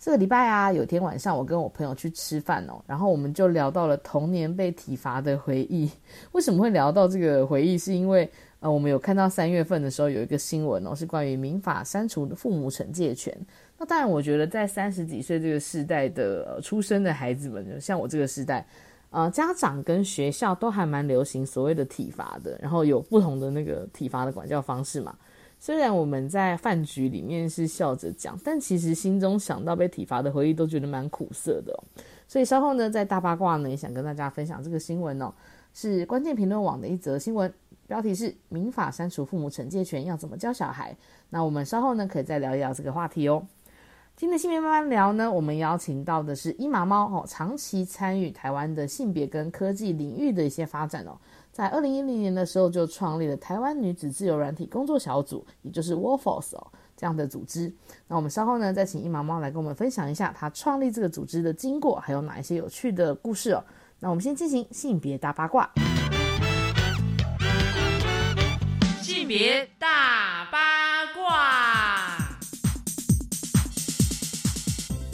这个礼拜啊，有天晚上我跟我朋友去吃饭哦，然后我们就聊到了童年被体罚的回忆。为什么会聊到这个回忆？是因为呃，我们有看到三月份的时候有一个新闻哦，是关于民法删除的父母惩戒权。那当然，我觉得在三十几岁这个时代的出生的孩子们，像我这个时代，呃，家长跟学校都还蛮流行所谓的体罚的，然后有不同的那个体罚的管教方式嘛。虽然我们在饭局里面是笑着讲，但其实心中想到被体罚的回忆，都觉得蛮苦涩的。所以稍后呢，在大八卦呢，也想跟大家分享这个新闻哦，是关键评论网的一则新闻，标题是“民法删除父母惩戒权，要怎么教小孩”。那我们稍后呢，可以再聊一聊这个话题哦。今天性别慢慢聊呢，我们邀请到的是伊麻猫哦，长期参与台湾的性别跟科技领域的一些发展哦。在二零一零年的时候，就创立了台湾女子自由软体工作小组，也就是 Wolforce 哦这样的组织。那我们稍后呢，再请一毛猫来跟我们分享一下她创立这个组织的经过，还有哪一些有趣的故事哦。那我们先进行性别大八卦。性别大八卦。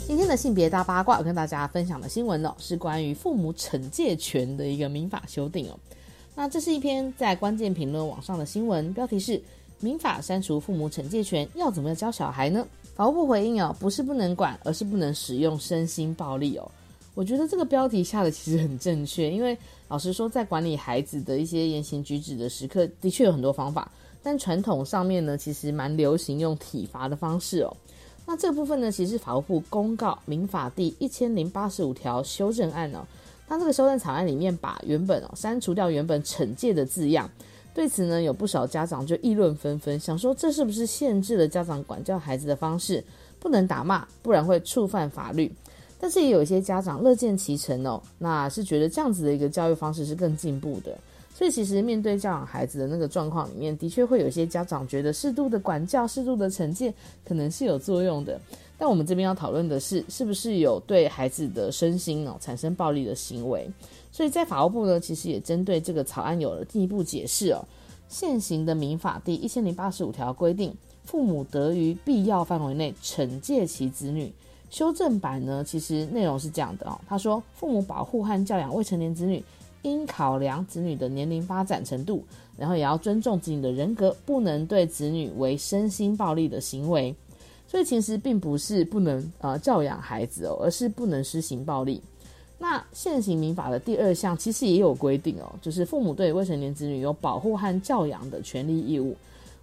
今天的性别大八卦，跟大家分享的新闻哦，是关于父母惩戒权的一个民法修订哦。那这是一篇在关键评论网上的新闻，标题是“民法删除父母惩戒权，要怎么教小孩呢？”法务部回应哦，不是不能管，而是不能使用身心暴力哦。我觉得这个标题下的其实很正确，因为老实说，在管理孩子的一些言行举止的时刻，的确有很多方法，但传统上面呢，其实蛮流行用体罚的方式哦。那这部分呢，其实是法务部公告民法第一千零八十五条修正案哦。那这个修正草案里面把原本哦删除掉原本惩戒的字样，对此呢有不少家长就议论纷纷，想说这是不是限制了家长管教孩子的方式，不能打骂，不然会触犯法律。但是也有一些家长乐见其成哦，那是觉得这样子的一个教育方式是更进步的。所以其实面对教养孩子的那个状况里面，的确会有一些家长觉得适度的管教、适度的惩戒可能是有作用的。但我们这边要讨论的是，是不是有对孩子的身心哦产生暴力的行为？所以在法务部呢，其实也针对这个草案有了进一步解释哦。现行的民法第一千零八十五条规定，父母得于必要范围内惩戒其子女。修正版呢，其实内容是这样的哦。他说，父母保护和教养未成年子女，应考量子女的年龄发展程度，然后也要尊重子女的人格，不能对子女为身心暴力的行为。所以其实并不是不能呃教养孩子哦，而是不能施行暴力。那现行民法的第二项其实也有规定哦，就是父母对未成年子女有保护和教养的权利义务。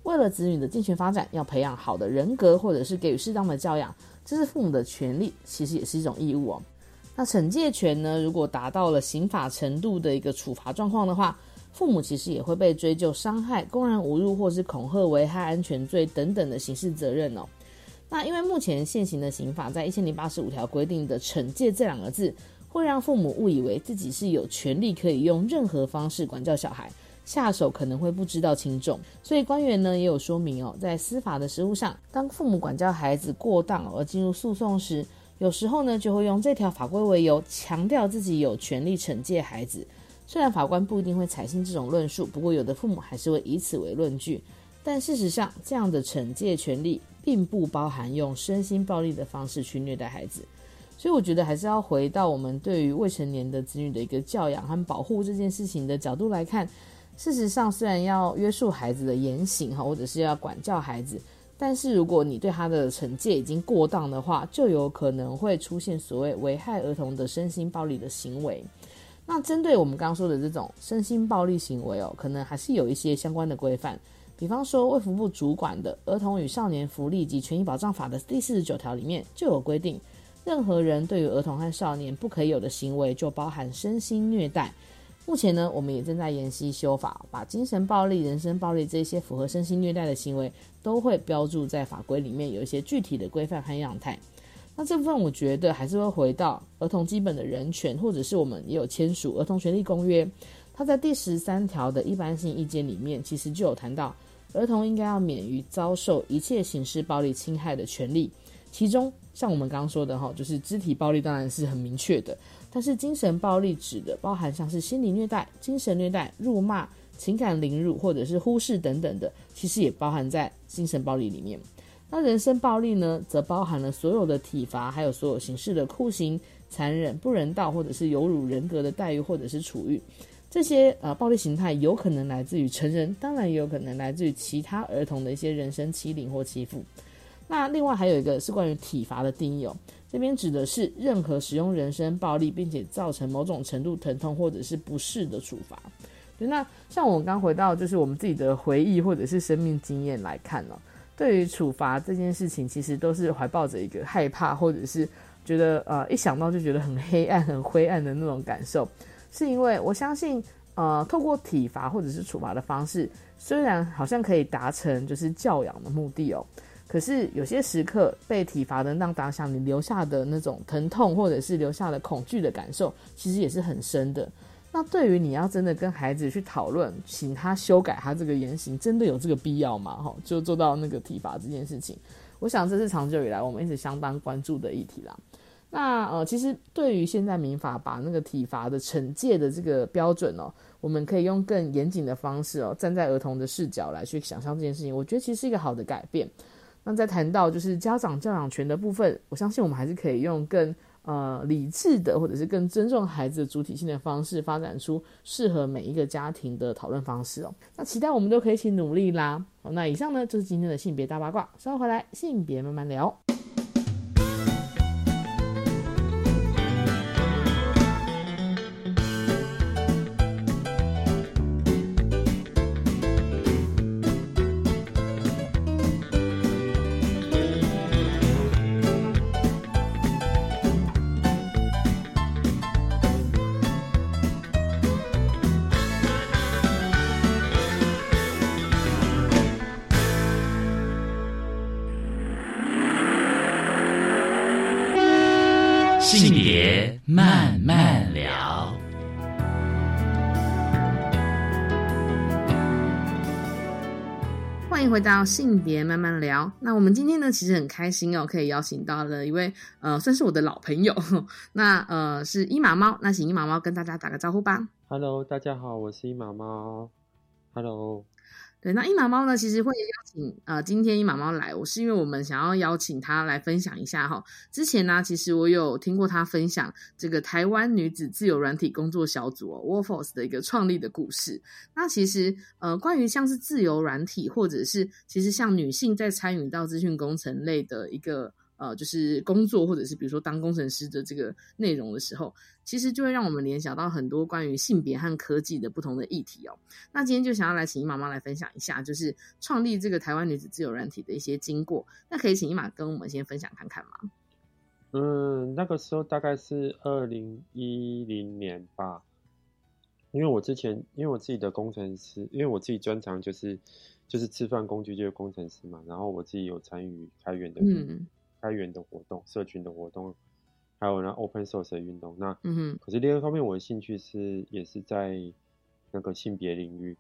为了子女的健全发展，要培养好的人格，或者是给予适当的教养，这是父母的权利，其实也是一种义务哦。那惩戒权呢，如果达到了刑法程度的一个处罚状况的话，父母其实也会被追究伤害、公然侮辱或是恐吓、危害安全罪等等的刑事责任哦。那因为目前现行的刑法在一千零八十五条规定的惩戒这两个字，会让父母误以为自己是有权利可以用任何方式管教小孩，下手可能会不知道轻重。所以官员呢也有说明哦，在司法的实务上，当父母管教孩子过当而进入诉讼时，有时候呢就会用这条法规为由，强调自己有权利惩戒孩子。虽然法官不一定会采信这种论述，不过有的父母还是会以此为论据。但事实上，这样的惩戒权利。并不包含用身心暴力的方式去虐待孩子，所以我觉得还是要回到我们对于未成年的子女的一个教养和保护这件事情的角度来看。事实上，虽然要约束孩子的言行哈，或者是要管教孩子，但是如果你对他的惩戒已经过当的话，就有可能会出现所谓危害儿童的身心暴力的行为。那针对我们刚刚说的这种身心暴力行为哦，可能还是有一些相关的规范。比方说，卫福部主管的《儿童与少年福利及权益保障法》的第四十九条里面就有规定，任何人对于儿童和少年不可以有的行为，就包含身心虐待。目前呢，我们也正在研习修法，把精神暴力、人身暴力这些符合身心虐待的行为，都会标注在法规里面，有一些具体的规范和样态。那这部分我觉得还是会回到儿童基本的人权，或者是我们也有签署《儿童权利公约》，它在第十三条的一般性意见里面，其实就有谈到儿童应该要免于遭受一切形式暴力侵害的权利。其中，像我们刚刚说的哈，就是肢体暴力当然是很明确的，但是精神暴力指的包含像是心理虐待、精神虐待、辱骂、情感凌辱或者是忽视等等的，其实也包含在精神暴力里面。那人身暴力呢，则包含了所有的体罚，还有所有形式的酷刑、残忍、不人道，或者是有辱人格的待遇，或者是处遇。这些呃暴力形态有可能来自于成人，当然也有可能来自于其他儿童的一些人身欺凌或欺负。那另外还有一个是关于体罚的定义哦，这边指的是任何使用人身暴力，并且造成某种程度疼痛或者是不适的处罚。对，那像我刚回到就是我们自己的回忆或者是生命经验来看呢。对于处罚这件事情，其实都是怀抱着一个害怕，或者是觉得呃一想到就觉得很黑暗、很灰暗的那种感受。是因为我相信，呃，透过体罚或者是处罚的方式，虽然好像可以达成就是教养的目的哦，可是有些时刻被体罚的那当下，你留下的那种疼痛，或者是留下的恐惧的感受，其实也是很深的。那对于你要真的跟孩子去讨论，请他修改他这个言行，真的有这个必要吗？哈，就做到那个体罚这件事情，我想这是长久以来我们一直相当关注的议题啦。那呃，其实对于现在民法把那个体罚的惩戒的这个标准哦，我们可以用更严谨的方式哦，站在儿童的视角来去想象这件事情，我觉得其实是一个好的改变。那在谈到就是家长教养权的部分，我相信我们还是可以用更。呃，理智的，或者是更尊重孩子的主体性的方式，发展出适合每一个家庭的讨论方式哦。那期待我们都可以一起努力啦。好，那以上呢就是今天的性别大八卦，稍后回来性别慢慢聊。回到性别慢慢聊。那我们今天呢，其实很开心哦，可以邀请到了一位呃，算是我的老朋友。那呃，是伊马猫。那请伊马猫跟大家打个招呼吧。Hello，大家好，我是伊马猫。Hello。对，那一马猫呢？其实会邀请呃，今天一马猫来，我是因为我们想要邀请他来分享一下哈。之前呢，其实我有听过他分享这个台湾女子自由软体工作小组哦 w o r f o r c e 的一个创立的故事。那其实呃，关于像是自由软体，或者是其实像女性在参与到资讯工程类的一个。呃，就是工作或者是比如说当工程师的这个内容的时候，其实就会让我们联想到很多关于性别和科技的不同的议题哦。那今天就想要来请伊妈妈来分享一下，就是创立这个台湾女子自由软体的一些经过。那可以请伊妈跟我们先分享看看吗？嗯，那个时候大概是二零一零年吧，因为我之前因为我自己的工程师，因为我自己专长就是就是吃饭工具就是工程师嘛，然后我自己有参与开源的。嗯。开源的活动、社群的活动，还有呢 open source 的运动。那，嗯哼，可是另一方面，我的兴趣是也是在那个性别领域。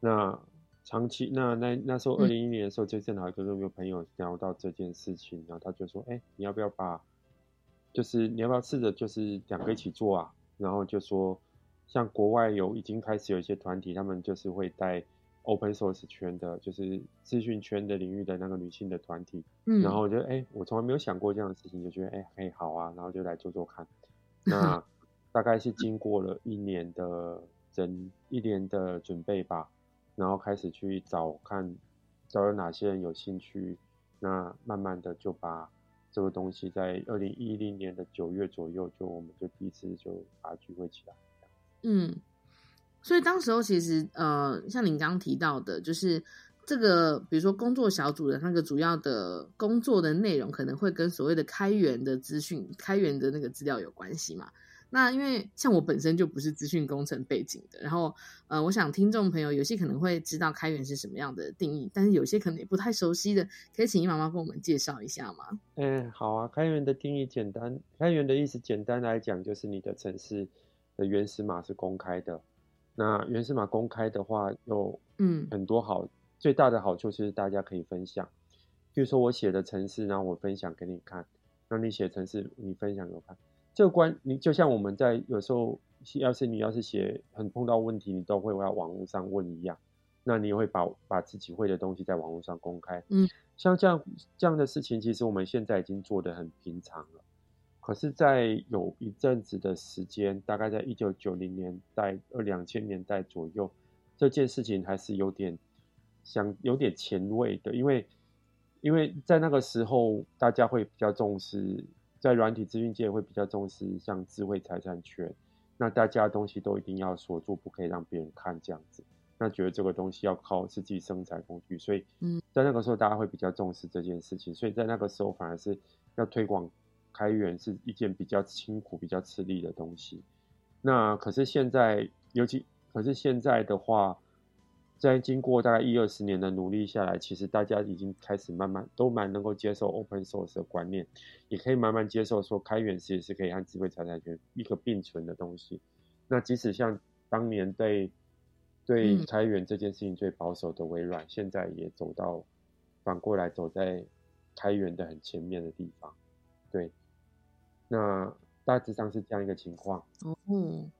那长期，那那那时候二零一零年的时候，就正好跟有没有朋友聊到这件事情，然后他就说：“哎，你要不要把，就是你要不要试着就是两个一起做啊？”然后就说，像国外有已经开始有一些团体，他们就是会带。Open source 圈的，就是资讯圈的领域的那个女性的团体，嗯，然后我觉得，哎，我从来没有想过这样的事情，就觉得，哎，哎，好啊，然后就来做做看。那 大概是经过了一年的整一年的准备吧，然后开始去找看，找有哪些人有兴趣，那慢慢的就把这个东西在二零一零年的九月左右，就我们就第一次就把它聚会起来，嗯。所以当时候其实呃，像您刚刚提到的，就是这个，比如说工作小组的那个主要的工作的内容，可能会跟所谓的开源的资讯、开源的那个资料有关系嘛？那因为像我本身就不是资讯工程背景的，然后呃，我想听众朋友有些可能会知道开源是什么样的定义，但是有些可能也不太熟悉的，可以请姨妈妈跟我们介绍一下吗？嗯，好啊。开源的定义简单，开源的意思简单来讲就是你的城市的原始码是公开的。那原始码公开的话，有嗯很多好，最大的好处就是大家可以分享。比如说我写的城市，然后我分享给你看，那你写城市你分享给我看。这个关你就像我们在有时候，要是你要是写很碰到问题，你都会在网络上问一样，那你也会把把自己会的东西在网络上公开。嗯，像这样这样的事情，其实我们现在已经做得很平常了。可是，在有一阵子的时间，大概在一九九零年代、二两千年代左右，这件事情还是有点想有点前卫的，因为因为在那个时候，大家会比较重视。在软体资讯界会比较重视像智慧财产权，那大家的东西都一定要锁住，不可以让别人看这样子。那觉得这个东西要靠自己生产工具，所以嗯，在那个时候大家会比较重视这件事情。所以在那个时候反而是要推广开源是一件比较辛苦、比较吃力的东西。那可是现在，尤其可是现在的话。在经过大概一二十年的努力下来，其实大家已经开始慢慢都蛮能够接受 open source 的观念，也可以慢慢接受说开源其实是可以和智慧财产权一个并存的东西。那即使像当年对对开源这件事情最保守的微软，现在也走到反过来走在开源的很前面的地方。对，那大致上是这样一个情况。哦，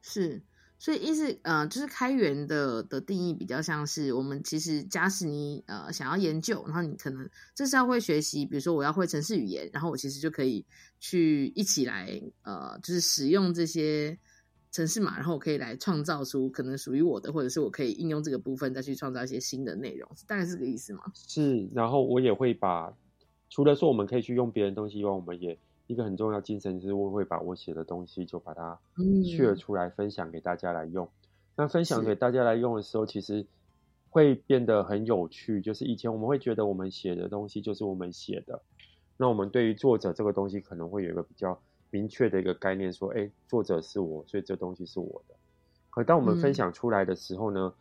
是。所以意思呃，就是开源的的定义比较像是我们其实假使你呃想要研究，然后你可能这是要会学习，比如说我要会程式语言，然后我其实就可以去一起来呃，就是使用这些城市码，然后我可以来创造出可能属于我的，或者是我可以应用这个部分再去创造一些新的内容，大概是这个意思吗？是，然后我也会把除了说我们可以去用别人东西以外，我们也。一个很重要精神就是，我会把我写的东西就把它 share 出来，分享给大家来用。那分享给大家来用的时候，其实会变得很有趣。就是以前我们会觉得我们写的东西就是我们写的，那我们对于作者这个东西可能会有一个比较明确的一个概念，说，哎，作者是我，所以这东西是我的。可当我们分享出来的时候呢，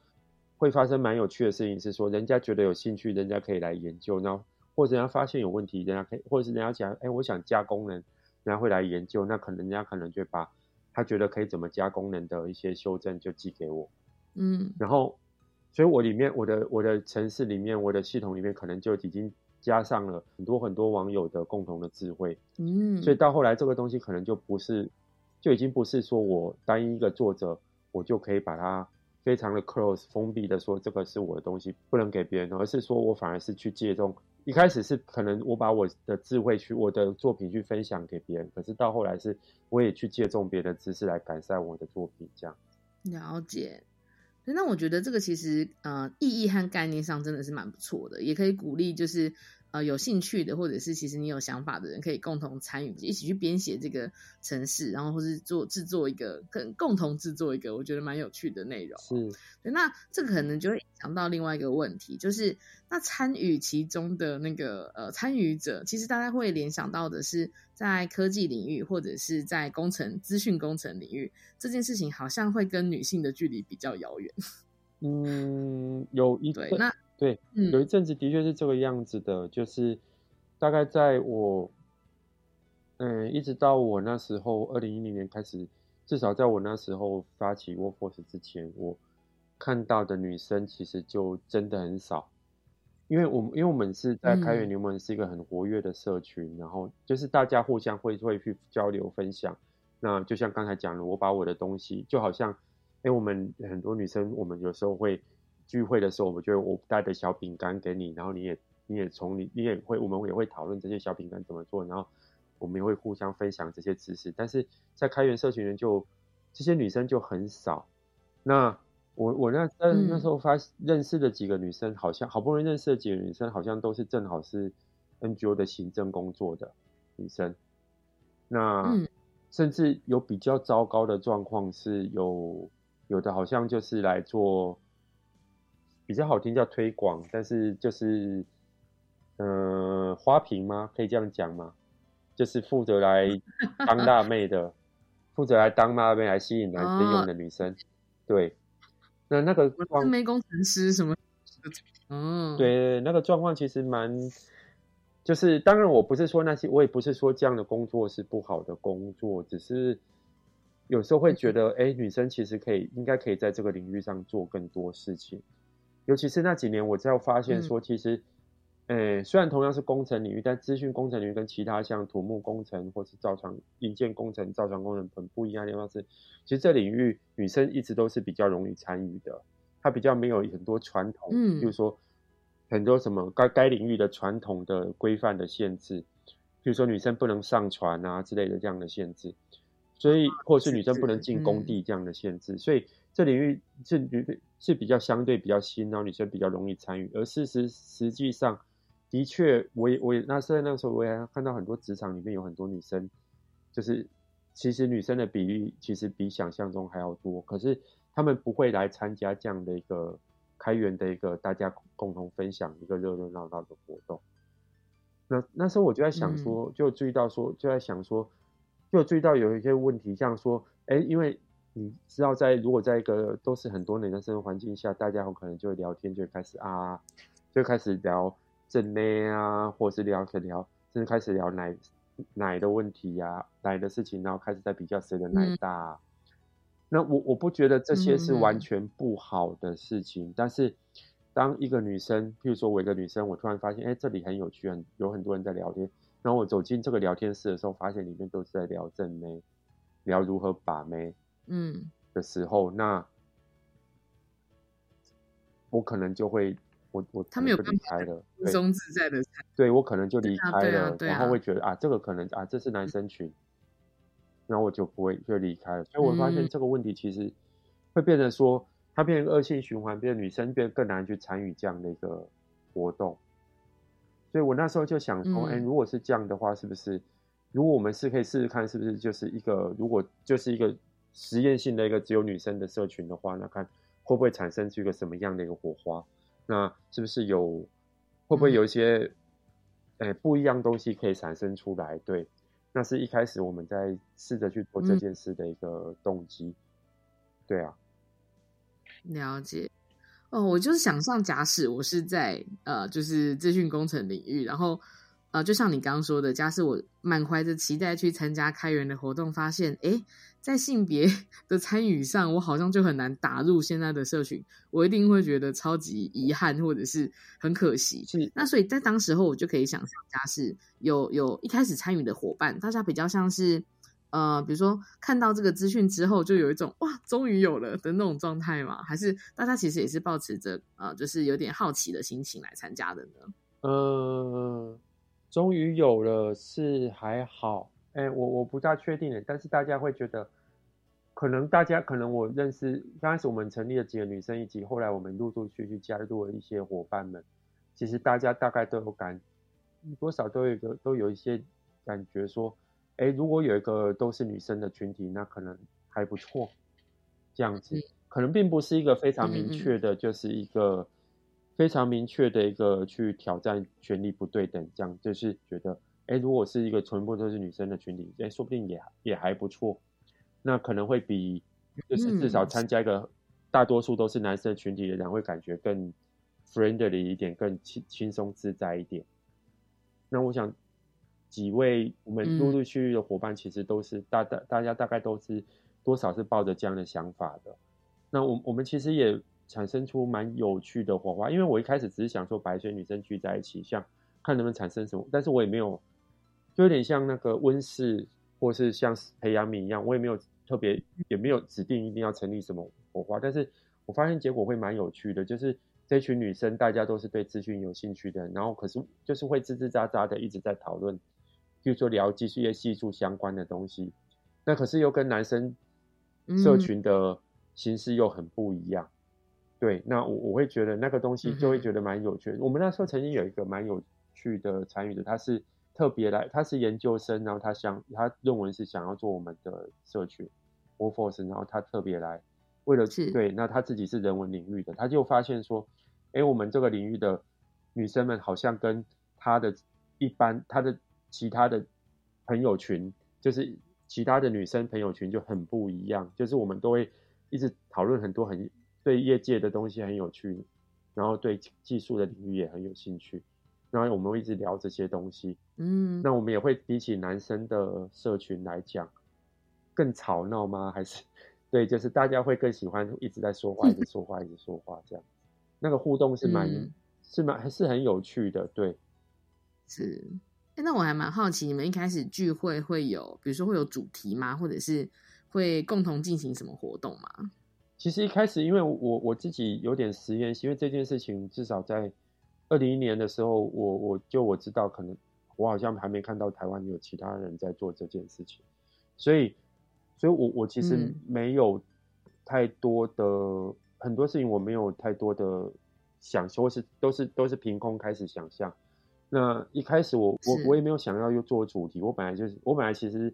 会发生蛮有趣的事情，是说人家觉得有兴趣，人家可以来研究。那或者人家发现有问题，人家可以，或者是人家讲，哎，我想加功能，人家会来研究，那可能人家可能就把他觉得可以怎么加功能的一些修正就寄给我，嗯，然后，所以我里面我的我的城市里面我的系统里面可能就已经加上了很多很多网友的共同的智慧，嗯，所以到后来这个东西可能就不是，就已经不是说我单一一个作者，我就可以把它非常的 close 封闭的说这个是我的东西不能给别人，而是说我反而是去借重。一开始是可能我把我的智慧去我的作品去分享给别人，可是到后来是我也去借重别的知识来改善我的作品，这样。了解，那我觉得这个其实呃意义和概念上真的是蛮不错的，也可以鼓励就是。呃，有兴趣的，或者是其实你有想法的人，可以共同参与，一起去编写这个城市，然后或是做制作一个，跟共同制作一个，我觉得蛮有趣的内容。是，那这个可能就会影响到另外一个问题，就是那参与其中的那个呃参与者，其实大家会联想到的是，在科技领域或者是在工程、资讯工程领域，这件事情好像会跟女性的距离比较遥远。嗯，有一对那。对，有一阵子的确是这个样子的，就是大概在我，嗯，一直到我那时候二零一零年开始，至少在我那时候发起 Workforce 之前，我看到的女生其实就真的很少，因为我们因为我们是在开源联盟是一个很活跃的社群，然后就是大家互相会会去交流分享，那就像刚才讲的，我把我的东西就好像，哎，我们很多女生，我们有时候会。聚会的时候，我觉得我带的小饼干给你，然后你也你也从你你也会，我们也会讨论这些小饼干怎么做，然后我们也会互相分享这些知识。但是在开源社群人就这些女生就很少。那我我那那那时候发认识的几个女生，好像好不容易认识的几个女生，好像都是正好是 NGO 的行政工作的女生。那甚至有比较糟糕的状况，是有有的好像就是来做。比较好听叫推广，但是就是，呃，花瓶吗？可以这样讲吗？就是负责来当辣妹的，负责来当妈妹来吸引男生用的女生，对，那那个我没工程师什么，嗯，，对那个状况其实蛮，就是当然我不是说那些，我也不是说这样的工作是不好的工作，只是有时候会觉得，哎、女生其实可以应该可以在这个领域上做更多事情，尤其是那几年我才有发现说，其实。诶，虽然同样是工程领域，但资讯工程领域跟其他像土木工程或是造船、营建工程、造船工程很不一样的地方是，其实这领域女生一直都是比较容易参与的，她比较没有很多传统，嗯比如说很多什么该该领域的传统的规范的限制，比如说女生不能上船啊之类的这样的限制，所以或是女生不能进工地这样的限制，所以这领域是女是比较相对比较新，然后女生比较容易参与，而事实实际上。的确，我也我也那在那个时候，我也看到很多职场里面有很多女生，就是其实女生的比例其实比想象中还要多，可是她们不会来参加这样的一个开源的一个大家共同分享一个热热闹闹的活动。那那时候我就在想说，就注意到说，就在想说，就注意到有一些问题，像说，哎，因为你知道在如果在一个都是很多人的生活环境下，大家有可能就会聊天，就会开始啊，就开始聊。正妹啊，或者是聊可聊，甚至开始聊奶奶的问题呀、啊，奶的事情，然后开始在比较谁的奶大、啊。嗯、那我我不觉得这些是完全不好的事情，嗯、但是当一个女生，譬如说我一个女生，我突然发现，哎，这里很有趣，很有很多人在聊天，然后我走进这个聊天室的时候，发现里面都是在聊正妹，聊如何把妹，嗯的时候，嗯、那我可能就会。我我他们有离开了，轻松自在的，对我可能就离开了，啊啊啊、然后会觉得啊，这个可能啊，这是男生群，然后我就不会就离开了。所以我发现这个问题其实会变成说，它变成恶性循环，变成女生变得更难去参与这样的一个活动。所以我那时候就想说，哎、嗯，如果是这样的话，是不是如果我们是可以试试看，是不是就是一个如果就是一个实验性的一个只有女生的社群的话，那看会不会产生出一个什么样的一个火花？那是不是有会不会有一些诶、嗯、不一样东西可以产生出来？对，那是一开始我们在试着去做这件事的一个动机。嗯、对啊，了解。哦，我就是想象，假使我是在呃，就是资讯工程领域，然后呃，就像你刚刚说的，假使我满怀着期待去参加开源的活动，发现哎。在性别的参与上，我好像就很难打入现在的社群，我一定会觉得超级遗憾，或者是很可惜。是，那所以在当时候，我就可以想象，假是有有一开始参与的伙伴，大家比较像是呃，比如说看到这个资讯之后，就有一种哇，终于有了的那种状态嘛？还是大家其实也是抱持着呃，就是有点好奇的心情来参加的呢？呃，终于有了是还好。哎，我我不大确定的，但是大家会觉得，可能大家可能我认识，刚开始我们成立了几个女生以及，后来我们陆陆续续加入了一些伙伴们，其实大家大概都有感，多少都有一个都有一些感觉说，哎，如果有一个都是女生的群体，那可能还不错，这样子，可能并不是一个非常明确的，就是一个非常明确的一个去挑战权力不对等，这样就是觉得。哎，如果是一个全部都是女生的群体，哎，说不定也也还不错。那可能会比就是至少参加一个大多数都是男生的群体的人，会感觉更 friendly 一点，更轻轻松自在一点。那我想几位我们陆陆续续的伙伴，其实都是大大大家大概都是多少是抱着这样的想法的。那我我们其实也产生出蛮有趣的火花，因为我一开始只是想说白水女生聚在一起，像看能不能产生什么，但是我也没有。就有点像那个温室，或是像培养皿一样，我也没有特别，也没有指定一定要成立什么火花。但是我发现结果会蛮有趣的，就是这群女生大家都是对资讯有兴趣的，然后可是就是会吱吱喳喳的一直在讨论，比如说聊技术业技术相关的东西，那可是又跟男生社群的形式又很不一样。对，那我我会觉得那个东西就会觉得蛮有趣的。我们那时候曾经有一个蛮有趣的参与的，他是。特别来，他是研究生，然后他想，他论文是想要做我们的社群 Workforce，然后他特别来，为了对，那他自己是人文领域的，他就发现说，哎，我们这个领域的女生们好像跟他的一般他的其他的朋友群，就是其他的女生朋友群就很不一样，就是我们都会一直讨论很多很对业界的东西很有趣，然后对技术的领域也很有兴趣，然后我们会一直聊这些东西。嗯，那我们也会比起男生的社群来讲，更吵闹吗？还是 对，就是大家会更喜欢一直在说话，一直说话，一直说话这样。那个互动是蛮、嗯是蛮还是很有趣的，对。是。诶那我还蛮好奇，你们一开始聚会会有，比如说会有主题吗？或者是会共同进行什么活动吗？其实一开始，因为我我自己有点实验性，因为这件事情至少在二零一年的时候，我我就我知道，可能我好像还没看到台湾有其他人在做这件事情，所以，所以我我其实嗯。没有太多的、很多事情，我没有太多的想象，或是都是都是凭空开始想象。那一开始我我我也没有想要又做主题，我本来就是我本来其实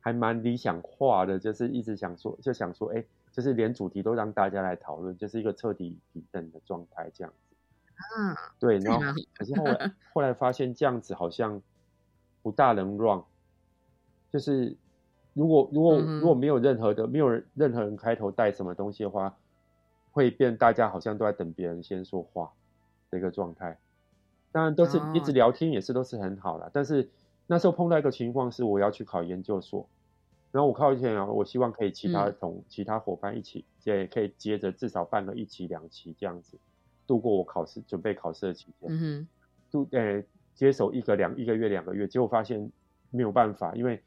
还蛮理想化的，就是一直想说就想说，哎、就是连主题都让大家来讨论，就是一个彻底平等的状态这样子。啊，对，然后可是后来 后来发现这样子好像不大能 run，就是如果如果嗯如果没有任何的没有人任何人开头带什么东西的话，会变大家好像都在等别人先说话的一个状态。当然都是一直哦聊天也是都是很好啦，但是那时候碰到一个情况是我要去考研究所，然后我考研究所，我希望可以其他嗯同、其他伙伴一起，也可以接着至少办个一期两期这样子，度过我考试准备考试的期间。嗯哼，度呃接手一个两一个月两个月，结果发现没有办法，因为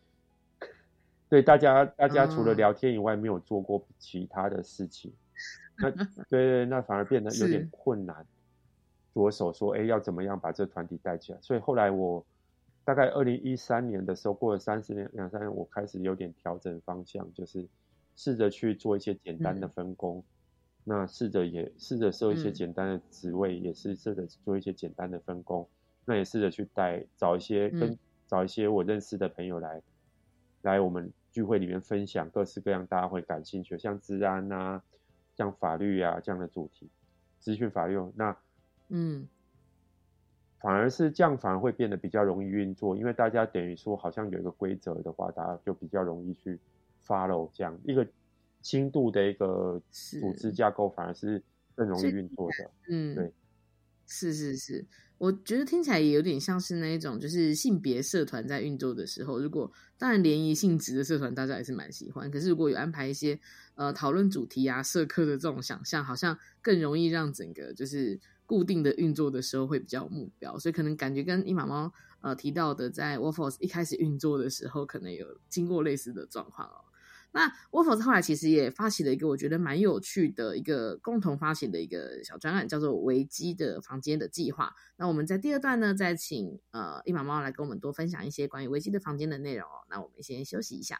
对大家大家除了哦聊天以外，没有做过其他的事情，那对对，那反而变得有点困难。着手说，哎，要怎么样把这团体带起来？所以后来我大概二零一三年的时候，过了三十年两三年，我开始有点调整方向，就是试着去做一些简单的嗯分工。那试着也试着设一些嗯简单的职位，也是试着做一些简单的分工。那也试着去带找一些跟、嗯找一些我认识的朋友来来我们聚会里面分享各式各样大家会感兴趣的，像治安啊、像法律啊这样的主题，资讯法律。那嗯反而是这样，反而会变得比较容易运作，因为大家等于说好像有一个规则的话，大家就比较容易去 follow 这样一个轻度的一个是组织架构，反而是更容易运作的。嗯，对，是是是，我觉得听起来也有点像是那一种，就是性别社团在运作的时候，如果当然联谊性质的社团大家也是蛮喜欢，可是如果有安排一些呃讨论主题啊、社课的这种想象，好像更容易让整个就是固定的运作的时候会比较目标，所以可能感觉跟一毛猫呃提到的，在 w o f o s 一开始运作的时候，可能有经过类似的状况哦。那 w o f o s 后来其实也发起了一个我觉得蛮有趣的一个共同发起的一个小专案，叫做“维基的房间”的计划。那我们在第二段呢，再请呃一毛猫来跟我们多分享一些关于维基的房间的内容哦。那我们先休息一下。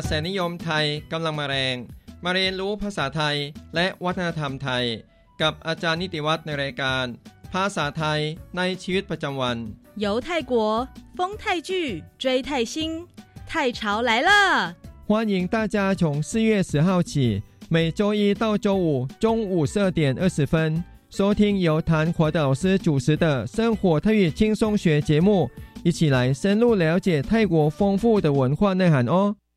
แสนิยมไทยกำลังมาแรง มาเรียนรู้ภาษาไทย และวัฒนธรรมไทย กับอาจารย์นิติวัฒน์ในรายการ ภาษาไทยในชีวิตประจำวัน 游泰国，风泰剧，追泰星，泰潮来了！欢迎大家从四月十号起，每周一到周五中午十二点二十分，收听由谭华的老师主持的《生活泰语轻松学》节目，一起来深入了解泰国丰富的文化内涵哦。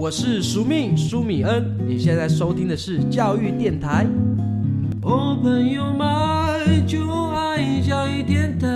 我是苏命苏米恩，你现在收听的是教育电台。我朋友嘛就爱教育电台。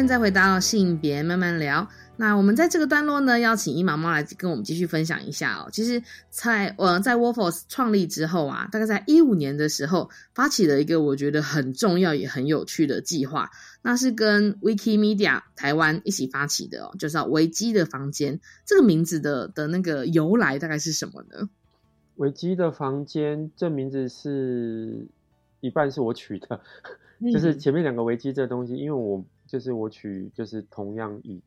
欢迎再回到性别慢慢聊。那我们在这个段落呢，邀请伊毛毛来跟我们继续分享一下哦。其实在呃在 w o r f o r c e 创立之后啊，大概在一五年的时候，发起了一个我觉得很重要也很有趣的计划，那是跟 Wikimedia 台湾一起发起的哦，就是维基的房间这个名字的的那个由来大概是什么呢？维基的房间这名字是一半是我取的，就是前面两个维基这东西，因为我就是我取就是同样以。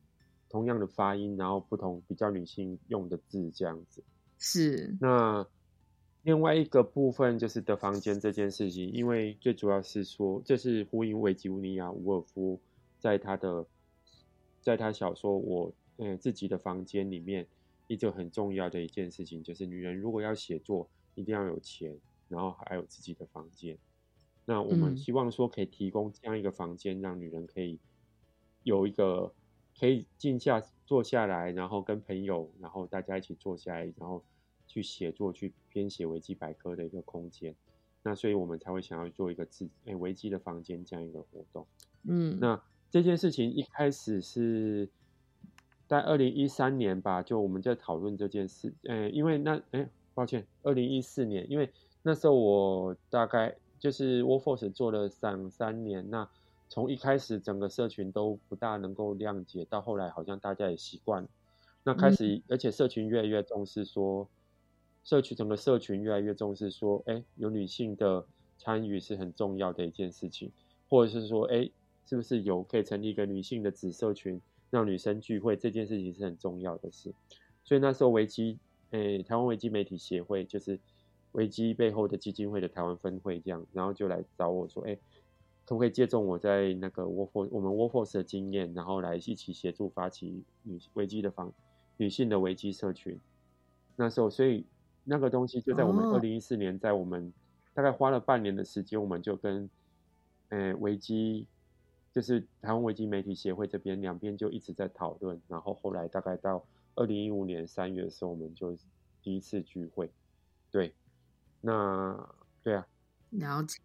同样的发音，然后不同比较女性用的字这样子。是。那另外一个部分就是的房间这件事情，因为最主要是说，这是呼应维吉尼亚·伍尔夫在他的在他小说《我嗯自己的房间》里面一个很重要的一件事情，就是女人如果要写作，一定要有钱，然后还有自己的房间。那我们希望说可以提供这样一个房间，让女人可以有一个。可以静下坐下来，然后跟朋友，然后大家一起坐下来，然后去写作、去编写维基百科的一个空间。那所以我们才会想要做一个自诶维基的房间这样一个活动。嗯，那这件事情一开始是在二零一三年吧，就我们在讨论这件事。诶，因为那诶，抱歉，二零一四年，因为那时候我大概就是 Workforce 做了两三年，那。从一开始整个社群都不大能够谅解，到后来好像大家也习惯了。那开始，而且社群越来越重视说，社区整个社群越来越重视说，哎，有女性的参与是很重要的一件事情，或者是说，哎，是不是有可以成立一个女性的子社群，让女生聚会这件事情是很重要的事。所以那时候维基，哎，台湾维基媒体协会就是维基背后的基金会的台湾分会这样，然后就来找我说，哎。可不可以借重我在那个 Workforce 我们 Workforce 的经验，然后来一起协助发起女危机的防女性的危机社群？那时候，所以那个东西就在我们二零一四年，在我们大概花了半年的时间，我们就跟呃危机，就是台湾危机媒体协会这边两边就一直在讨论，然后后来大概到二零一五年三月的时候，我们就第一次聚会。对，那对啊，了解。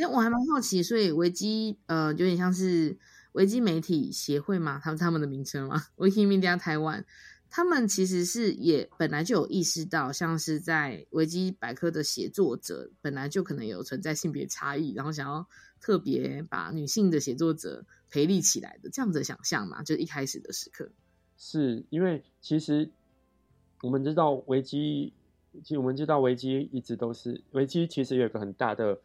哎，我还蛮好奇，所以维基呃，有点像是维基媒体协会嘛，他们他们的名称嘛，Wikimedia 台湾。他们其实是也本来就有意识到，像是在维基百科的写作者本来就可能有存在性别差异，然后想要特别把女性的写作者培力起来的这样子的想象嘛，就一开始的时刻。是因为其实我们知道维基，其实我们知道维基一直都是维基，其实有一个很大的、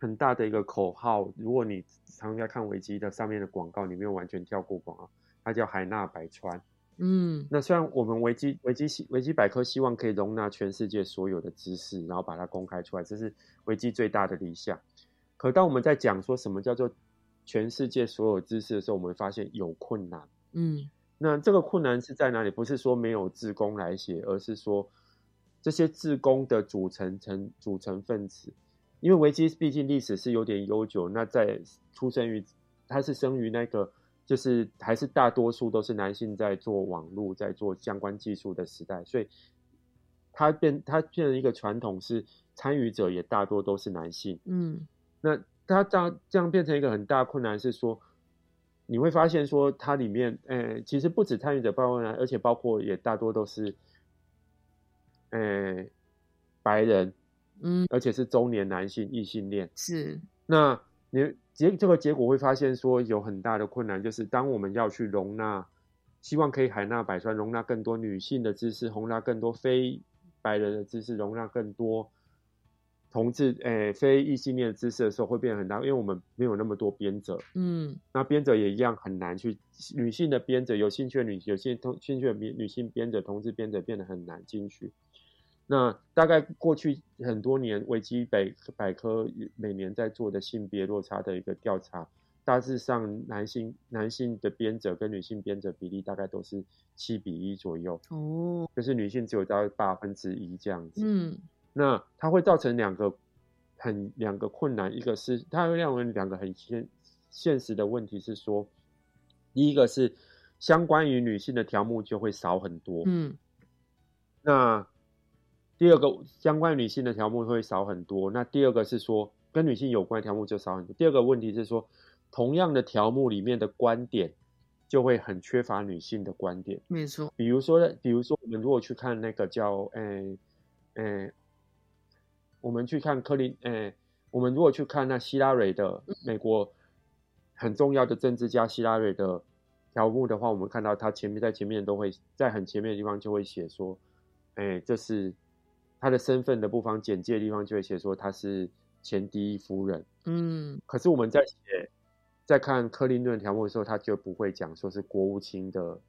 很大的一个口号。如果你常在看维基的上面的广告，你没有完全跳过广告，它叫海纳百川。嗯，那虽然我们维基维基维基百科希望可以容纳全世界所有的知识，然后把它公开出来，这是维基最大的理想。可当我们在讲说什么叫做全世界所有知识的时候，我们发现有困难。嗯，那这个困难是在哪里？不是说没有志工来写，而是说这些志工的组成成组成分子，因为维基毕竟历史是有点悠久，那在出生于他是生于那个。就是还是大多数都是男性在做网络，在做相关技术的时代，所以他变他变成一个传统，是参与者也大多都是男性。嗯，那他这样这样变成一个很大困难，是说你会发现说它里面，呃，其实不止参与者包括男，而且包括也大多都是，呃，白人，嗯，而且是中年男性异性恋。是那你。结这个结果会发现说有很大的困难，就是当我们要去容纳，希望可以海纳百川，容纳更多女性的知识，容纳更多非白人的知识，容纳更多同志诶非异性恋的知识的时候，会变得很大，因为我们没有那么多编者，嗯，那编者也一样很难去女性的编者有兴趣的女有兴同兴趣的女女性编者同志编者变得很难进去。那大概过去很多年，维基百百科每年在做的性别落差的一个调查，大致上男性男性的编者跟女性编者比例大概都是七比一左右哦，就是女性只有到八分之一这样子。嗯，那它会造成两个很两个困难，一个是它会让我们两个很现现实的问题是说，第一个是相关于女性的条目就会少很多，嗯，那。第二个相关女性的条目会少很多，那第二个是说跟女性有关的条目就少很多。第二个问题是说，同样的条目里面的观点就会很缺乏女性的观点。没错，比如说，比如说我们如果去看那个叫诶诶，我们去看克林诶，我们如果去看那希拉蕊的美国很重要的政治家希拉蕊的条目的话，我们看到他前面在前面都会在很前面的地方就会写说，哎，这是。他的身份的部分简介的地方就会写说他是前第一夫人，嗯，可是我们在写在看克林顿条目的时候，他就不会讲说是国务卿的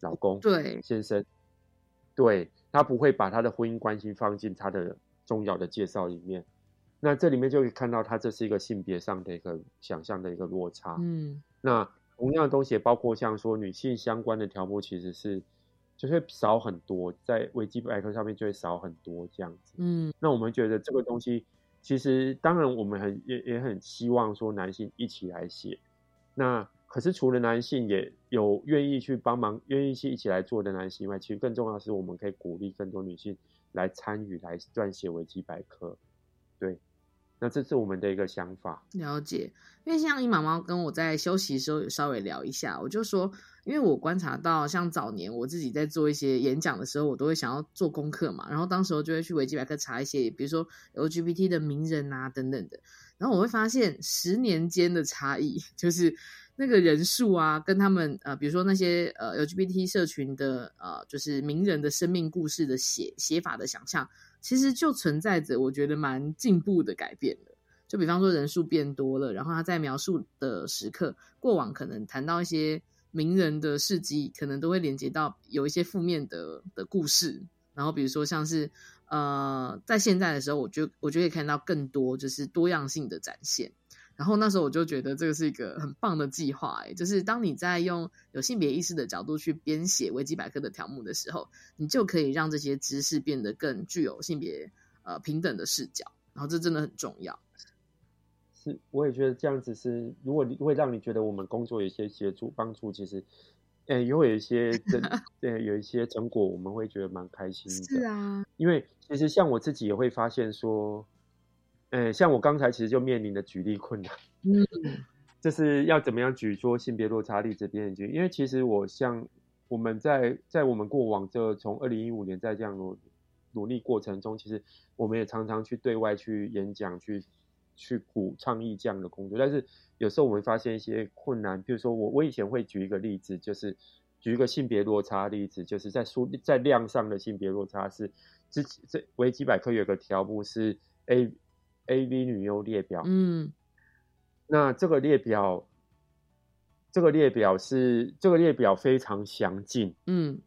老公，对，先生，对他不会把他的婚姻关系放进他的重要的介绍里面。那这里面就可以看到，他这是一个性别上的一个想象的一个落差。嗯，那同样的东西也包括像说女性相关的条目，其实是。就会少很多，在维基百科上面就会少很多这样子。嗯，那我们觉得这个东西，其实当然我们很也也很希望说男性一起来写。那可是除了男性也有愿意去帮忙、愿意去一起来做的男性以外，其实更重要的是我们可以鼓励更多女性来参与来撰写维基百科。对。那这是我们的一个想法，了解。因为像伊妈妈跟我在休息的时候有稍微聊一下，我就说，因为我观察到，像早年我自己在做一些演讲的时候，我都会想要做功课嘛，然后当时候就会去维基百科查一些，比如说 LGBT 的名人啊等等的，然后我会发现十年间的差异，就是那个人数啊，跟他们呃，比如说那些呃 LGBT 社群的呃，就是名人的生命故事的写写法的想象。其实就存在着我觉得蛮进步的改变的，就比方说人数变多了，然后他在描述的时刻，过往可能谈到一些名人的事迹，可能都会连接到有一些负面的的故事，然后比如说像是呃，在现在的时候，我就我就可以看到更多就是多样性的展现。然后那时候我就觉得这个是一个很棒的计划，哎，就是当你在用有性别意识的角度去编写维基百科的条目的时候，你就可以让这些知识变得更具有性别呃平等的视角，然后这真的很重要。是，我也觉得这样子是，如果你会让你觉得我们工作有一些协助帮助，其实，哎，也会有一些真，对，有一些成果，我们会觉得蛮开心的。是啊，因为其实像我自己也会发现说。嗯，像我刚才其实就面临的举例困难，嗯，就是要怎么样举说性别落差例子编举，因为其实我像我们在在我们过往这从二零一五年在这样努努力过程中，其实我们也常常去对外去演讲，去去鼓倡议这样的工作。但是有时候我们发现一些困难，比如说我我以前会举一个例子，就是举一个性别落差例子，就是在书在量上的性别落差是之这维基百科有个条目是 A A V 女优列表，嗯，那这个列表。这个列表是这个列表非常详尽，嗯，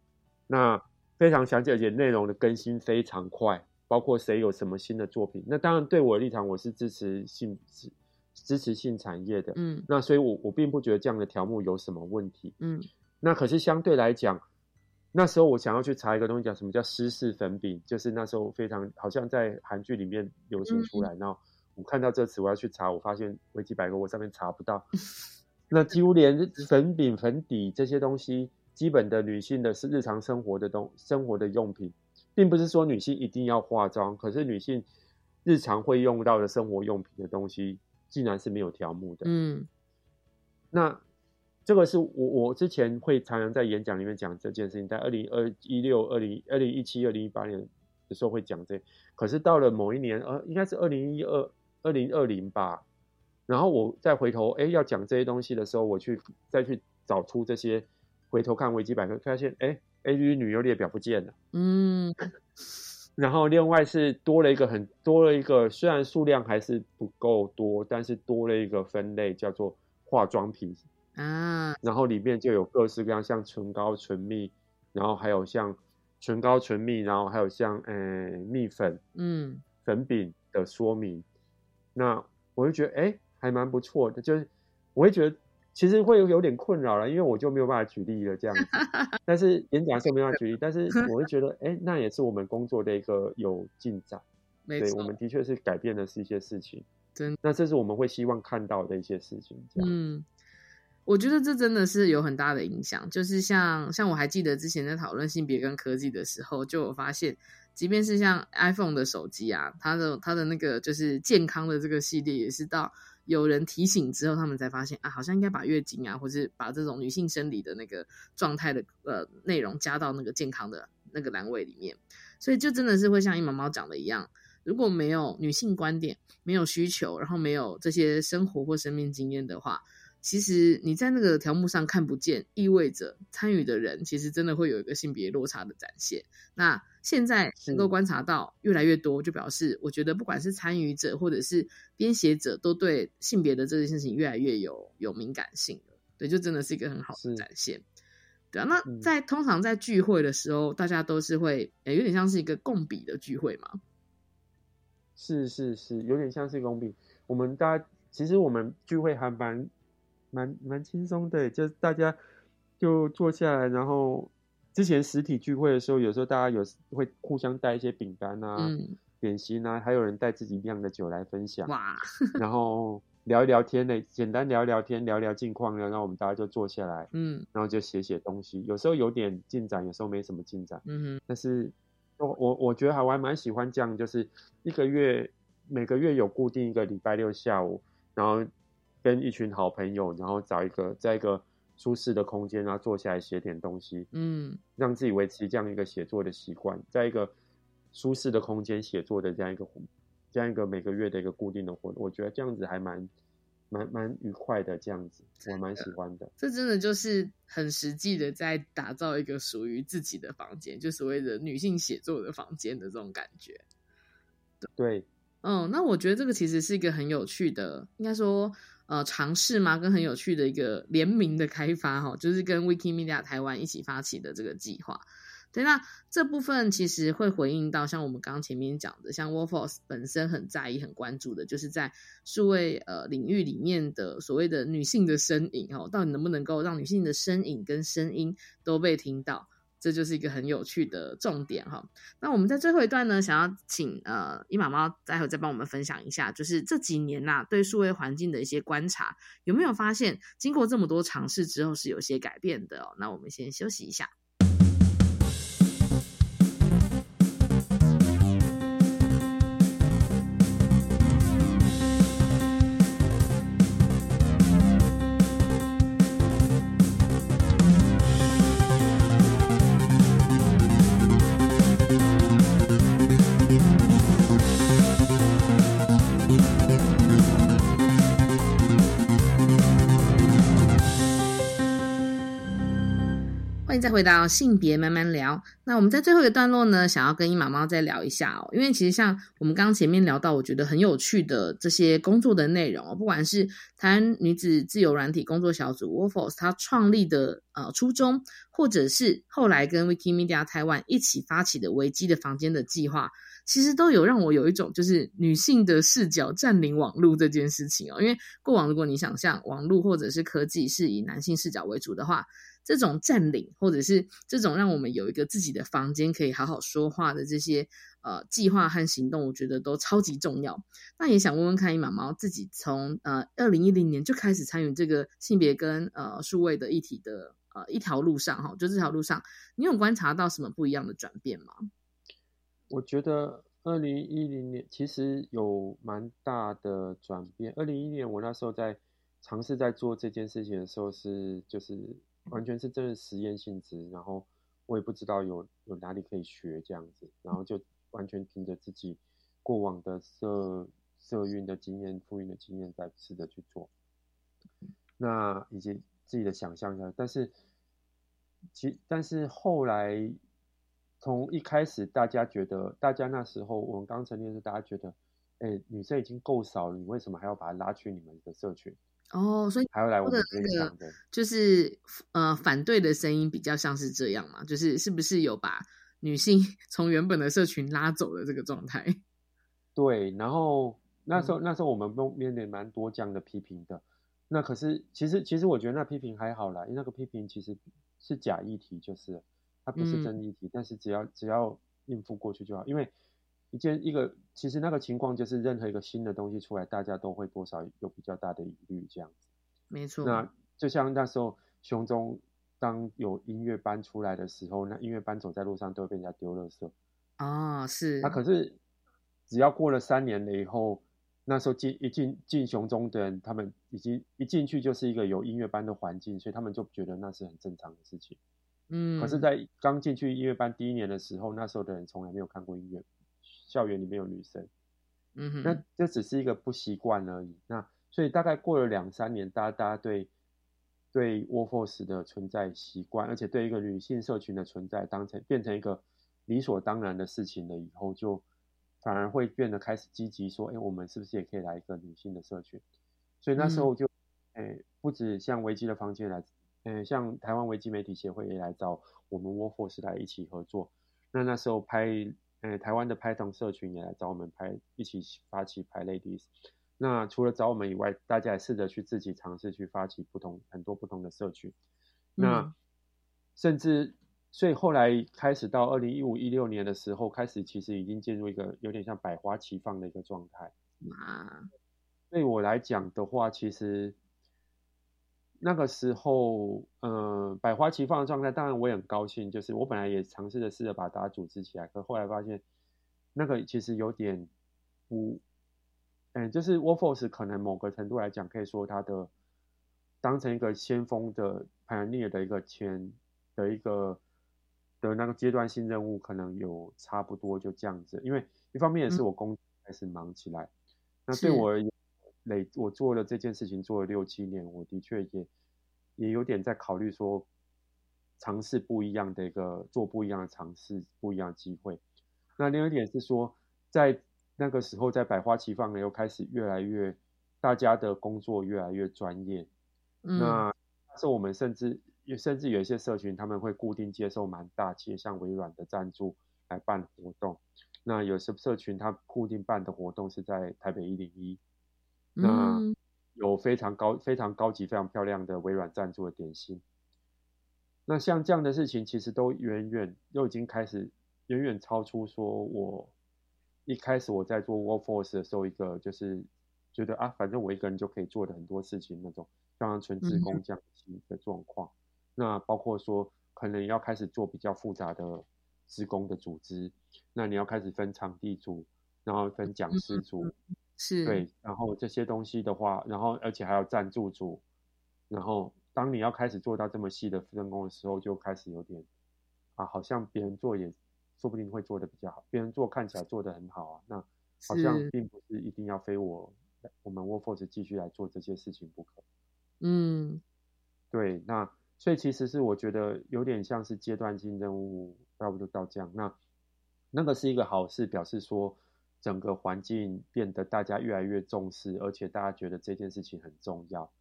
那非常详尽，而且内容的更新非常快，包括谁有什么新的作品。那当然，对我的立场，我是支持性支支持性产业的，嗯，那所以我我并不觉得这样的条目有什么问题，嗯。那可是相对来讲，那时候我想要去查一个东西，叫什么叫湿式粉饼，就是那时候非常好像在韩剧里面流行出来，然后我看到这词，我要去查，我发现维基百科我上面查不到。那几乎连粉饼、粉底这些东西，基本的女性的是日常生活的东生活的用品，并不是说女性一定要化妆，可是女性日常会用到的生活用品的东西，竟然是没有条目的。嗯，那这个是我我之前会常常在演讲里面讲这件事情，在二零二一六、二零二零一七、二零一八年的时候会讲这，可是到了某一年，呃，应该是二零一二、二零二零吧。然后我再回头，哎，要讲这些东西的时候，我去再去找出这些，回头看维基百科，发现，哎，A V 女优列表不见了。嗯。然后另外是多了一个很多了一个，虽然数量还是不够多，但是多了一个分类叫做化妆品啊。然后里面就有各式各样，像唇膏、唇蜜，然后还有像唇膏、唇蜜，然后还有像呃蜜粉、嗯粉饼的说明。那我就觉得，哎。还蛮不错的，就是我会觉得其实会有有点困扰了，因为我就没有办法举例了这样子。但是演讲是没办法举例，但是我会觉得，哎，那也是我们工作的一个有进展。对，我们的确是改变的是一些事情。真，那这是我们会希望看到的一些事情。嗯，我觉得这真的是有很大的影响。就是像像我还记得之前在讨论性别跟科技的时候，就有发现，即便是像 iPhone 的手机啊，它的它的那个就是健康的这个系列，也是到。有人提醒之后，他们才发现啊，好像应该把月经啊，或是把这种女性生理的那个状态的呃内容加到那个健康的那个栏位里面。所以就真的是会像一毛毛讲的一样，如果没有女性观点、没有需求，然后没有这些生活或生命经验的话。其实你在那个条目上看不见，意味着参与的人其实真的会有一个性别落差的展现。那现在能够观察到越来越多，就表示我觉得不管是参与者或者是编写者，都对性别的这件事情越来越有有敏感性了。对，就真的是一个很好的展现。对啊，那在通常在聚会的时候，大家都是会有点像是一个共比的聚会嘛？是是是，有点像是共比。我们大家其实我们聚会还蛮。蛮蛮轻松的，就大家就坐下来，然后之前实体聚会的时候，有时候大家有会互相带一些饼干啊、点心啊，还有人带自己酿的酒来分享，哇，然后聊一聊天呢，简单聊一聊天，聊聊近况，然后我们大家就坐下来，嗯，然后就写写东西，有时候有点进展，有时候没什么进展，嗯哼，但是我我我觉得还我还蛮喜欢这样，就是一个月每个月有固定一个礼拜六下午，然后。跟一群好朋友，然后找一个在一个舒适的空间，然后坐下来写点东西，嗯，让自己维持这样一个写作的习惯，在一个舒适的空间写作的这样一个这样一个每个月的一个固定的活动，我觉得这样子还蛮蛮蛮愉快的，这样子我蛮喜欢的。这真的就是很实际的在打造一个属于自己的房间，就所谓的女性写作的房间的这种感觉。对，嗯，那我觉得这个其实是一个很有趣的，应该说。呃，尝试吗？跟很有趣的一个联名的开发哈，就是跟 Wikimedia 台湾一起发起的这个计划。对，那这部分其实会回应到像我们刚刚前面讲的，像 Wolfos 本身很在意、很关注的，就是在数位呃领域里面的所谓的女性的身影哦，到底能不能够让女性的身影跟声音都被听到？这就是一个很有趣的重点哈。那我们在最后一段呢，想要请呃伊马猫待会再帮我们分享一下，就是这几年呐对数位环境的一些观察，有没有发现经过这么多尝试之后是有些改变的哦？那我们先休息一下。再回到性别慢慢聊。那我们在最后一个段落呢，想要跟鹰妈妈再聊一下哦，因为其实像我们刚前面聊到，我觉得很有趣的这些工作的内容哦，不管是台湾女子自由软体工作小组 w o l f o r s 它创立的呃初衷，或者是后来跟 Wikimedia 台湾一起发起的维基的房间的计划，其实都有让我有一种就是女性的视角占领网络这件事情哦。因为过往如果你想象网络或者是科技是以男性视角为主的话，这种占领，或者是这种让我们有一个自己的房间可以好好说话的这些呃计划和行动，我觉得都超级重要。那也想问问看，一毛毛自己从呃二零一零年就开始参与这个性别跟呃数位的议题的呃一条路上哈，就这条路上，你有观察到什么不一样的转变吗？我觉得二零一零年其实有蛮大的转变。二零一零年我那时候在尝试在做这件事情的时候，是就是。完全是真的实验性质，然后我也不知道有有哪里可以学这样子，然后就完全凭着自己过往的社社运的经验、复运的经验在试着去做，那以及自己的想象下，但是其但是后来从一开始大家觉得，大家那时候我们刚成立的时候，大家觉得，哎，女生已经够少了，你为什么还要把她拉去你们的社群？哦，所以还会来我们这个就是呃反对的声音比较像是这样嘛，就是是不是有把女性 从原本的社群拉走的这个状态？对，然后那时候那时候我们面临蛮多这样的批评的，那可是其实其实我觉得那批评还好啦，因为那个批评其实是假议题，就是它不是真议题，但是只要只要应付过去就好，因为。一件一个，其实那个情况就是任何一个新的东西出来，大家都会多少有比较大的疑虑这样子。没错。那就像那时候熊中当有音乐班出来的时候，那音乐班走在路上都会被人家丢垃圾。哦，是。那可是只要过了三年了以后，那时候进一进进熊中的人，他们已经一进去就是一个有音乐班的环境，所以他们就觉得那是很正常的事情。嗯。可是，在刚进去音乐班第一年的时候，那时候的人从来没有看过音乐。校园里面有女生，嗯哼，那这只是一个不习惯而已。那所以大概过了两三年，大家大家对对 w o r f o r c e 的存在习惯，而且对一个女性社群的存在当成变成一个理所当然的事情了以后，就反而会变得开始积极说，哎，我们是不是也可以来一个女性的社群？所以那时候就，哎，不止像维基的房间来，嗯，像台湾维基媒体协会也来找我们 w o r f o r c e 来一起合作。那那时候拍。呃，台湾的拍童社群也来找我们拍，一起发起拍 ladies。那除了找我们以外，大家也试着去自己尝试去发起不同很多不同的社群。那甚至，所以后来开始到二零一五一六年的时候，开始其实已经进入一个有点像百花齐放的一个状态。啊，对我来讲的话，其实。那个时候，呃，百花齐放的状态，当然我也很高兴。就是我本来也尝试着试着把大家组织起来，可后来发现，那个其实有点不，嗯，就是 w o r f o r c e 可能某个程度来讲，可以说它的当成一个先锋的 pioneer 的一个前的一个的那个阶段性任务，可能有差不多就这样子。因为一方面也是我工开始忙起来，那对我而言。累，我做了这件事情做了六七年，我的确也也有点在考虑说，尝试不一样的一个做不一样的尝试，不一样的机会。那另外一点是说，在那个时候，在百花齐放的又开始越来越，大家的工作越来越专业。那是我们甚至甚至有一些社群，他们会固定接受蛮大企业，像微软的赞助来办活动。那有些社群，它固定办的活动是在台北一零一。那有非常高、非常高级、非常漂亮的微软赞助的点心。那像这样的事情，其实都远远都已经开始远远超出说我一开始我在做 Workforce 的时候，一个就是觉得啊，反正我一个人就可以做的很多事情那种，像纯职工这样的状况。那包括说可能要开始做比较复杂的职工的组织，那你要开始分场地组，然后分讲师组。是对，然后这些东西的话，然后而且还有赞助组，然后当你要开始做到这么细的分工的时候，就开始有点啊，好像别人做也说不定会做的比较好，别人做看起来做的很好啊，那好像并不是一定要非我我们 Workforce 继续来做这些事情不可。嗯，对，那所以其实是我觉得有点像是阶段性任务，差不多到这样。那那个是一个好事，表示说整个环境变得大家越来越重视，而且大家觉得这件事情很重要。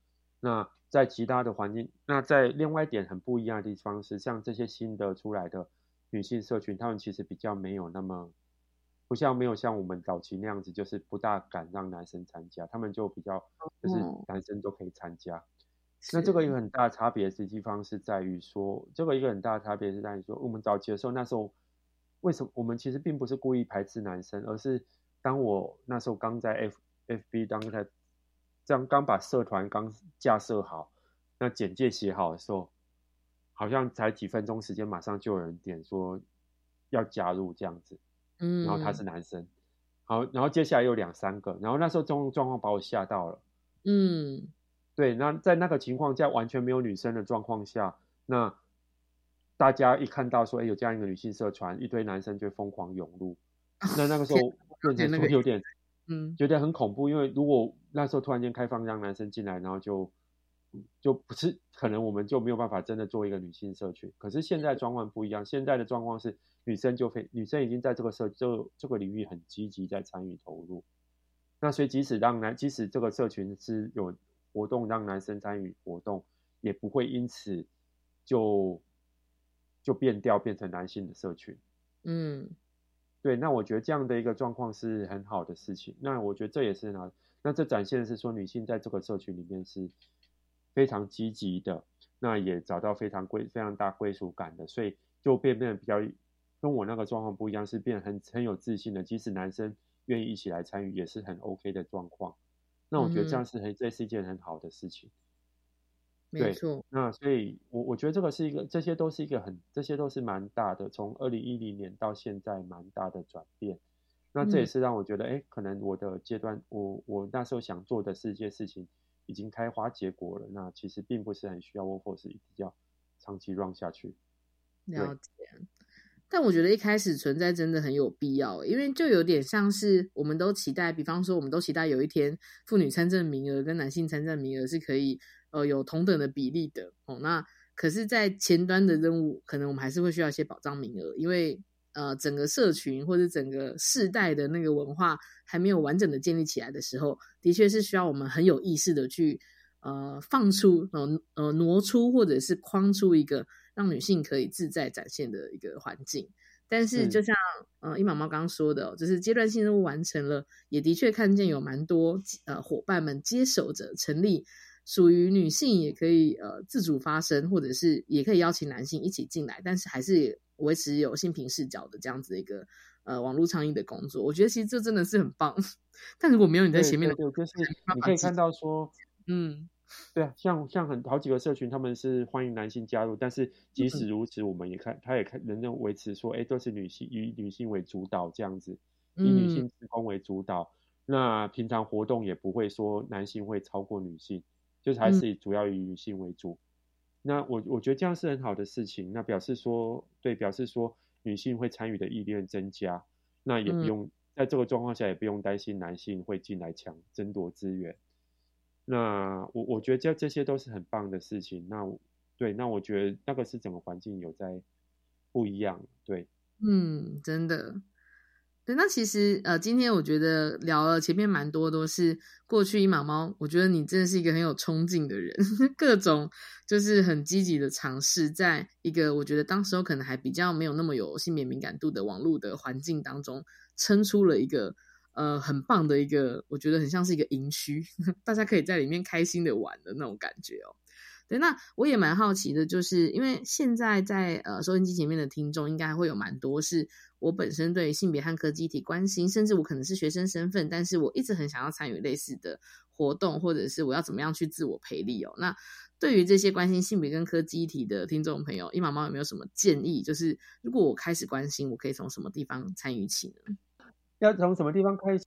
那在其他的环境，那在另外一点很不一样的地方是，像这些新的出来的女性社群，她们其实比较没有那么，不像没有像我们早期那样子，就是不大敢让男生参加，他们就比较就是男生都可以参加。那这个一个很大的差别，实际方是在于说，这个一个很大的差别是在于说，我们早期的时候，那时候为什么我们其实并不是故意排斥男生，而是当我那时候刚在 F F B 当在这样刚把社团刚架设好，那简介写好的时候，好像才几分钟时间，马上就有人点说要加入这样子，嗯，然后他是男生，好，然后接下来有两三个，然后那时候状状况把我吓到了，嗯。对，那在那个情况下完全没有女生的状况下，那大家一看到说，哎，有这样一个女性社团，一堆男生就疯狂涌入，那那个时候变成说有点，嗯，觉得很恐怖，因为如果那时候突然间开放让男生进来，然后就就不是可能我们就没有办法真的做一个女性社群。可是现在状况不一样，现在的状况是女生就非女生已经在这个社这这个领域很积极在参与投入，那所以即使让男即使这个社群是有活动让男生参与活动，也不会因此就就变调变成男性的社群。嗯，对，那我觉得这样的一个状况是很好的事情。那我觉得这也是呢，那这展现的是说女性在这个社群里面是非常积极的，那也找到非常归非常大归属感的，所以就变变得比较跟我那个状况不一样，是变很很有自信的。即使男生愿意一起来参与，也是很 OK 的状况。那我觉得这样是很，这是一件很好的事情。没错。那所以，我我觉得这个是一个，这些都是一个很，这些都是蛮大的，从二零一零年到现在蛮大的转变。那这也是让我觉得，哎，可能我的阶段，我我那时候想做的是一件事情，已经开花结果了。那其实并不是很需要 workforce 比较长期 run 下去。了解。但我觉得一开始存在真的很有必要，因为就有点像是我们都期待，比方说我们都期待有一天妇女参政名额跟男性参政名额是可以呃有同等的比例的哦。那可是，在前端的任务，可能我们还是会需要一些保障名额，因为呃整个社群或者整个世代的那个文化还没有完整的建立起来的时候，的确是需要我们很有意识的去呃放出呃呃挪出或者是框出一个。让女性可以自在展现的一个环境，但是就像呃，一毛毛刚刚说的，就是阶段性任务完成了，也的确看见有蛮多呃伙伴们接手着成立属于女性也可以呃自主发声，或者是也可以邀请男性一起进来，但是还是维持有性平视角的这样子的一个呃网络倡议的工作。我觉得其实这真的是很棒，但如果没有你在前面的，对就是你可以看到说，嗯。对啊，像像很好几个社群，他们是欢迎男性加入，但是即使如此，我们也看，他也看仍然维持说，哎，都是女性以女性为主导这样子，以女性职工为主导。那平常活动也不会说男性会超过女性，就是还是以主要以女性为主。那我我觉得这样是很好的事情，那表示说，对，表示说女性会参与的意愿增加，那也不用在这个状况下也不用担心男性会进来抢争夺资源。那我我觉得这这些都是很棒的事情。那对，那我觉得那个是整个环境有在不一样。对，嗯，真的。对，那其实呃，今天我觉得聊了前面蛮多都是过去一毛毛，我觉得你真的是一个很有冲劲的人，各种就是很积极的尝试，在一个我觉得当时候可能还比较没有那么有性别敏感度的网络的环境当中，撑出了一个。呃，很棒的一个，我觉得很像是一个营区，大家可以在里面开心的玩的那种感觉哦。对，那我也蛮好奇的，就是因为现在在呃收音机前面的听众，应该还会有蛮多是我本身对性别和科技体关心，甚至我可能是学生身份，但是我一直很想要参与类似的活动，或者是我要怎么样去自我培力哦。那对于这些关心性别跟科技体的听众朋友，一毛毛有没有什么建议？就是如果我开始关心，我可以从什么地方参与起呢？要从什么地方开始？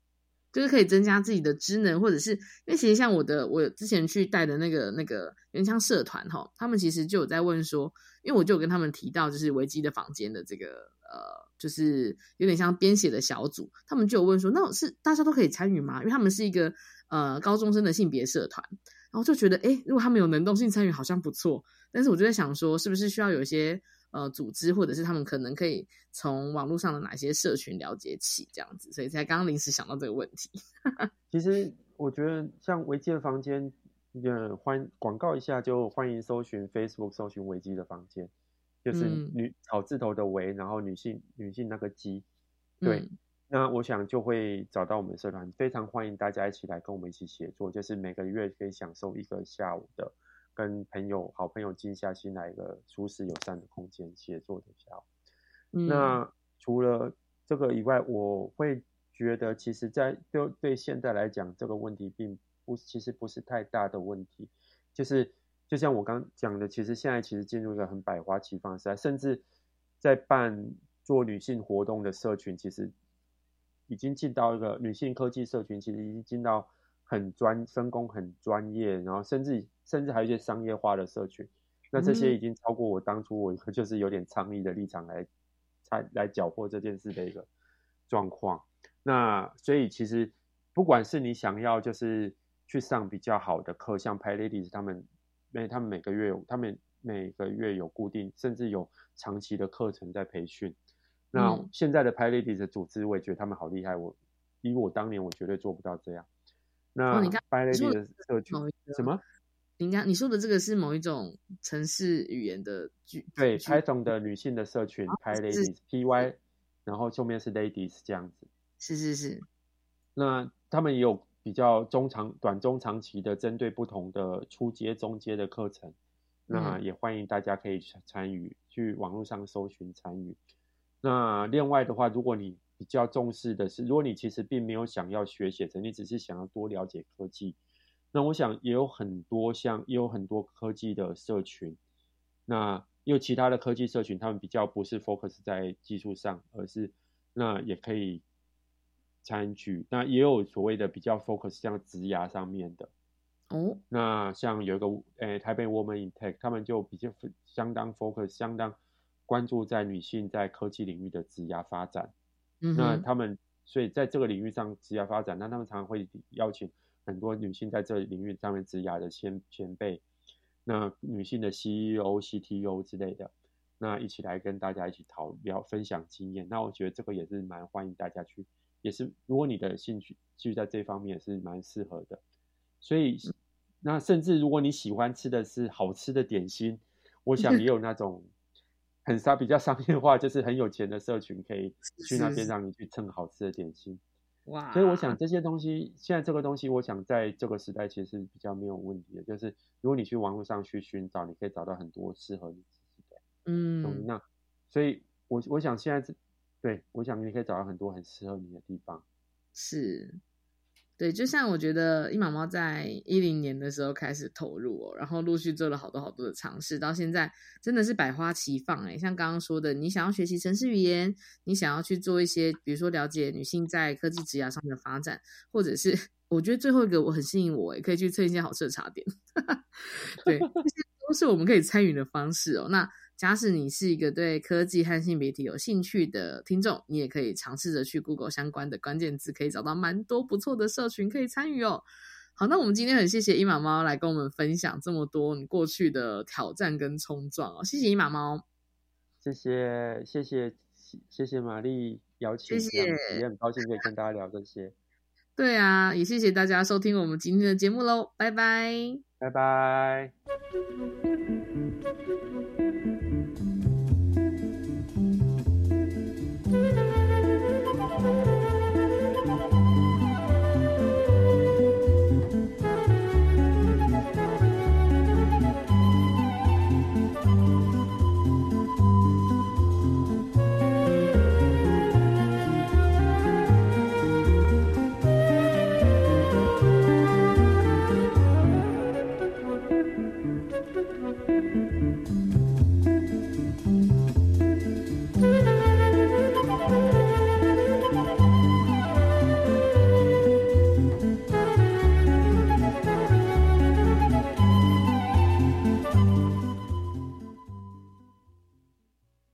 就是可以增加自己的职能，或者是因为其实像我的，我之前去带的那个那个原枪社团哈，他们其实就有在问说，因为我就有跟他们提到，就是维基的房间的这个呃，就是有点像编写的小组，他们就有问说，那是大家都可以参与吗？因为他们是一个呃高中生的性别社团，然后就觉得，哎，如果他们有能动性参与，好像不错。但是我就在想说，是不是需要有一些呃组织，或者是他们可能可以从网络上的哪些社群了解起，这样子，所以才刚刚临时想到这个问题。其实我觉得像维基的房间，呃，欢广告一下就欢迎搜寻 Facebook，搜寻维基的房间，就是女草字头的维，然后女性女性那个基，对。那我想就会找到我们社团，非常欢迎大家一起来跟我们一起协作，就是每个月可以享受一个下午的跟朋友、好朋友静下心来一个舒适友善的空间协作的下午。那除了这个以外，我会觉得其实，在对对现在来讲，这个问题并不其实不是太大的问题，就是就像我刚讲的，其实现在其实进入一个很百花齐放时代，甚至在办做女性活动的社群，其实。已经进到一个女性科技社群，其实已经进到很专分工很专业，然后甚至甚至还有一些商业化的社群。那这些已经超过我当初我 就是有点倡议的立场来来来搅和这件事的一个状况。那所以其实不管是你想要就是去上比较好的课，像 p a Ladies 他们每他们每个月有他们每个月有固定甚至有长期的课程在培训。那现在的 p i Ladies 的组织，我也觉得他们好厉害。我以我当年，我绝对做不到这样。那 p i Ladies 的社群什么？你刚你说的这个是某一种城市语言的剧？对，Python 的女性的社群 i Ladies P Y，然后后面是 Ladies 这样子。是是是。那他们也有比较中长、短中长期的，针对不同的初阶、中阶的课程。那也欢迎大家可以参与，去网络上搜寻参与。那另外的话，如果你比较重视的是，如果你其实并没有想要学写程，你只是想要多了解科技，那我想也有很多像也有很多科技的社群，那也有其他的科技社群，他们比较不是 focus 在技术上，而是那也可以参与。那也有所谓的比较 focus 像职涯上面的哦。那像有一个诶台北 Woman in Tech，他们就比较相当 focus 相当。关注在女性在科技领域的职涯发展，那他们所以在这个领域上职业发展，那他们常常会邀请很多女性在这领域上面职业的前前辈，那女性的 CEO、CTO 之类的，那一起来跟大家一起讨聊分享经验。那我觉得这个也是蛮欢迎大家去，也是如果你的兴趣就在这方面也是蛮适合的。所以那甚至如果你喜欢吃的是好吃的点心，我想也有那种。很商比较商业化，就是很有钱的社群可以去那边让你去蹭好吃的点心。哇！所以我想这些东西，现在这个东西，我想在这个时代其实是比较没有问题的。就是如果你去网络上去寻找，你可以找到很多适合你自己的。嗯。那所以，我我想现在对，我想你可以找到很多很适合你的地方。是。对，就像我觉得一毛猫在一零年的时候开始投入哦，然后陆续做了好多好多的尝试，到现在真的是百花齐放诶像刚刚说的，你想要学习城市语言，你想要去做一些，比如说了解女性在科技职涯上面的发展，或者是我觉得最后一个我很吸引我诶可以去蹭一些好吃的茶点。对，这些都是我们可以参与的方式哦。那假使你是一个对科技和性别题有兴趣的听众，你也可以尝试着去 Google 相关的关键字，可以找到蛮多不错的社群可以参与哦。好，那我们今天很谢谢伊玛猫来跟我们分享这么多你过去的挑战跟冲撞哦，谢谢伊玛猫，谢谢谢谢谢谢玛丽邀请，谢谢，也很高兴可以跟大家聊这些。对啊，也谢谢大家收听我们今天的节目喽，拜拜，拜拜。